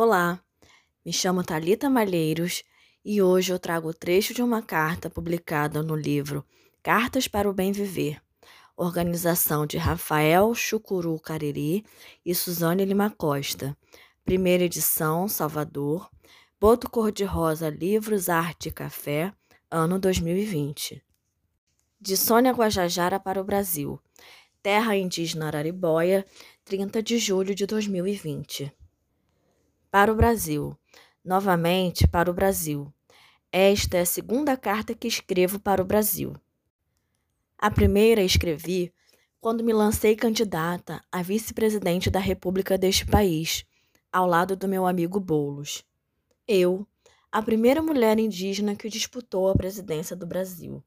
Olá, me chamo Talita Malheiros e hoje eu trago o trecho de uma carta publicada no livro Cartas para o Bem Viver, organização de Rafael Chucuru Cariri e Suzane Lima Costa, primeira edição, Salvador, Boto Cor-de-Rosa Livros, Arte e Café, ano 2020. De Sônia Guajajara para o Brasil, Terra Indígena Araribóia, 30 de julho de 2020. Para o Brasil. Novamente para o Brasil. Esta é a segunda carta que escrevo para o Brasil. A primeira escrevi quando me lancei candidata a vice-presidente da República deste país, ao lado do meu amigo Bolos. Eu, a primeira mulher indígena que disputou a presidência do Brasil.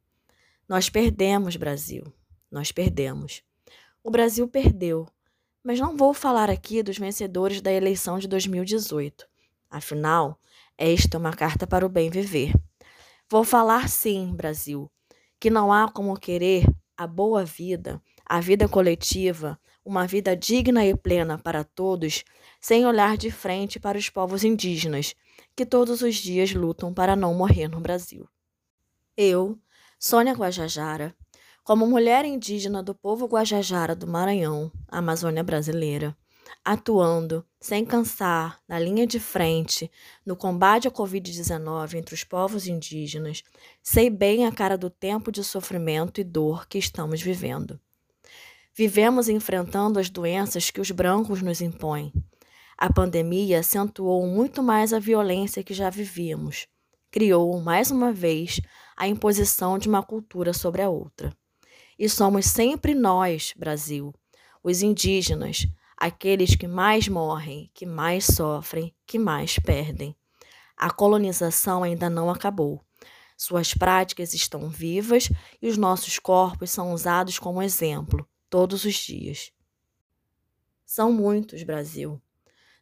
Nós perdemos, Brasil. Nós perdemos. O Brasil perdeu mas não vou falar aqui dos vencedores da eleição de 2018. Afinal, esta é uma carta para o bem viver. Vou falar sim, Brasil, que não há como querer a boa vida, a vida coletiva, uma vida digna e plena para todos, sem olhar de frente para os povos indígenas, que todos os dias lutam para não morrer no Brasil. Eu, Sônia Guajajara, como mulher indígena do povo Guajajara do Maranhão, Amazônia brasileira, atuando sem cansar na linha de frente no combate à Covid-19 entre os povos indígenas, sei bem a cara do tempo de sofrimento e dor que estamos vivendo. Vivemos enfrentando as doenças que os brancos nos impõem. A pandemia acentuou muito mais a violência que já vivíamos. Criou, mais uma vez, a imposição de uma cultura sobre a outra. E somos sempre nós, Brasil, os indígenas, aqueles que mais morrem, que mais sofrem, que mais perdem. A colonização ainda não acabou. Suas práticas estão vivas e os nossos corpos são usados como exemplo todos os dias. São muitos, Brasil.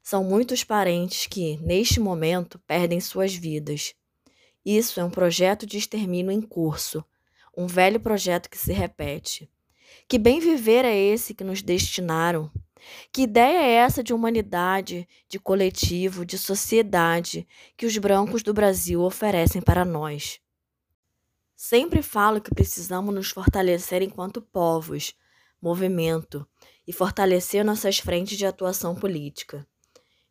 São muitos parentes que, neste momento, perdem suas vidas. Isso é um projeto de extermínio em curso um velho projeto que se repete. Que bem viver é esse que nos destinaram? Que ideia é essa de humanidade, de coletivo, de sociedade que os brancos do Brasil oferecem para nós? Sempre falo que precisamos nos fortalecer enquanto povos, movimento e fortalecer nossas frentes de atuação política.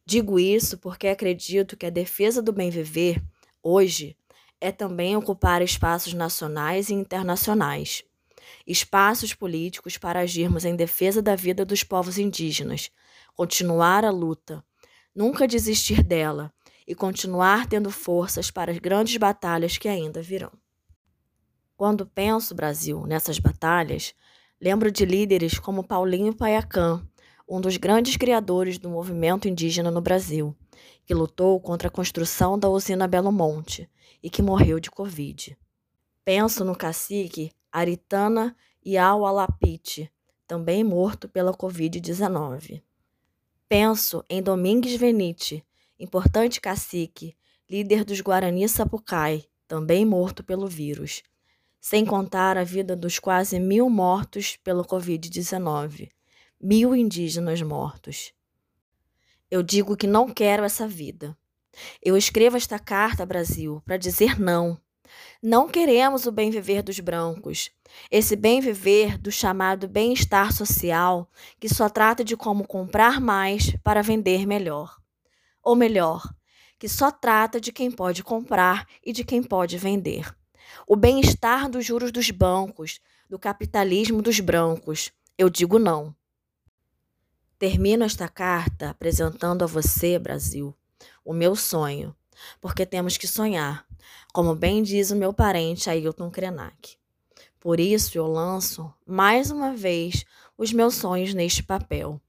Digo isso porque acredito que a defesa do bem viver, hoje, é também ocupar espaços nacionais e internacionais, espaços políticos para agirmos em defesa da vida dos povos indígenas, continuar a luta, nunca desistir dela e continuar tendo forças para as grandes batalhas que ainda virão. Quando penso, Brasil, nessas batalhas, lembro de líderes como Paulinho Paiacã, um dos grandes criadores do movimento indígena no Brasil que lutou contra a construção da usina Belo Monte e que morreu de Covid. Penso no cacique Aritana Iaualapite, também morto pela Covid-19. Penso em Domingues Venite, importante cacique, líder dos Guarani Sapucai, também morto pelo vírus. Sem contar a vida dos quase mil mortos pelo Covid-19, mil indígenas mortos. Eu digo que não quero essa vida. Eu escrevo esta carta, Brasil, para dizer não. Não queremos o bem viver dos brancos, esse bem viver do chamado bem-estar social, que só trata de como comprar mais para vender melhor. Ou melhor, que só trata de quem pode comprar e de quem pode vender. O bem-estar dos juros dos bancos, do capitalismo dos brancos. Eu digo não. Termino esta carta apresentando a você, Brasil, o meu sonho, porque temos que sonhar, como bem diz o meu parente Ailton Krenak. Por isso eu lanço, mais uma vez, os meus sonhos neste papel.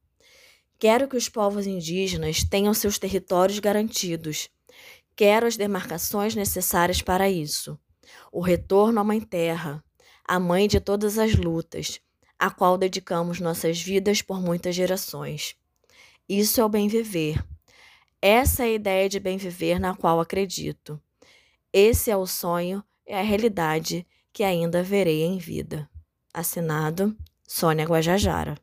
Quero que os povos indígenas tenham seus territórios garantidos. Quero as demarcações necessárias para isso. O retorno à Mãe Terra, a mãe de todas as lutas a qual dedicamos nossas vidas por muitas gerações. Isso é o bem viver. Essa é a ideia de bem viver na qual acredito. Esse é o sonho, é a realidade que ainda verei em vida. Assinado Sônia Guajajara.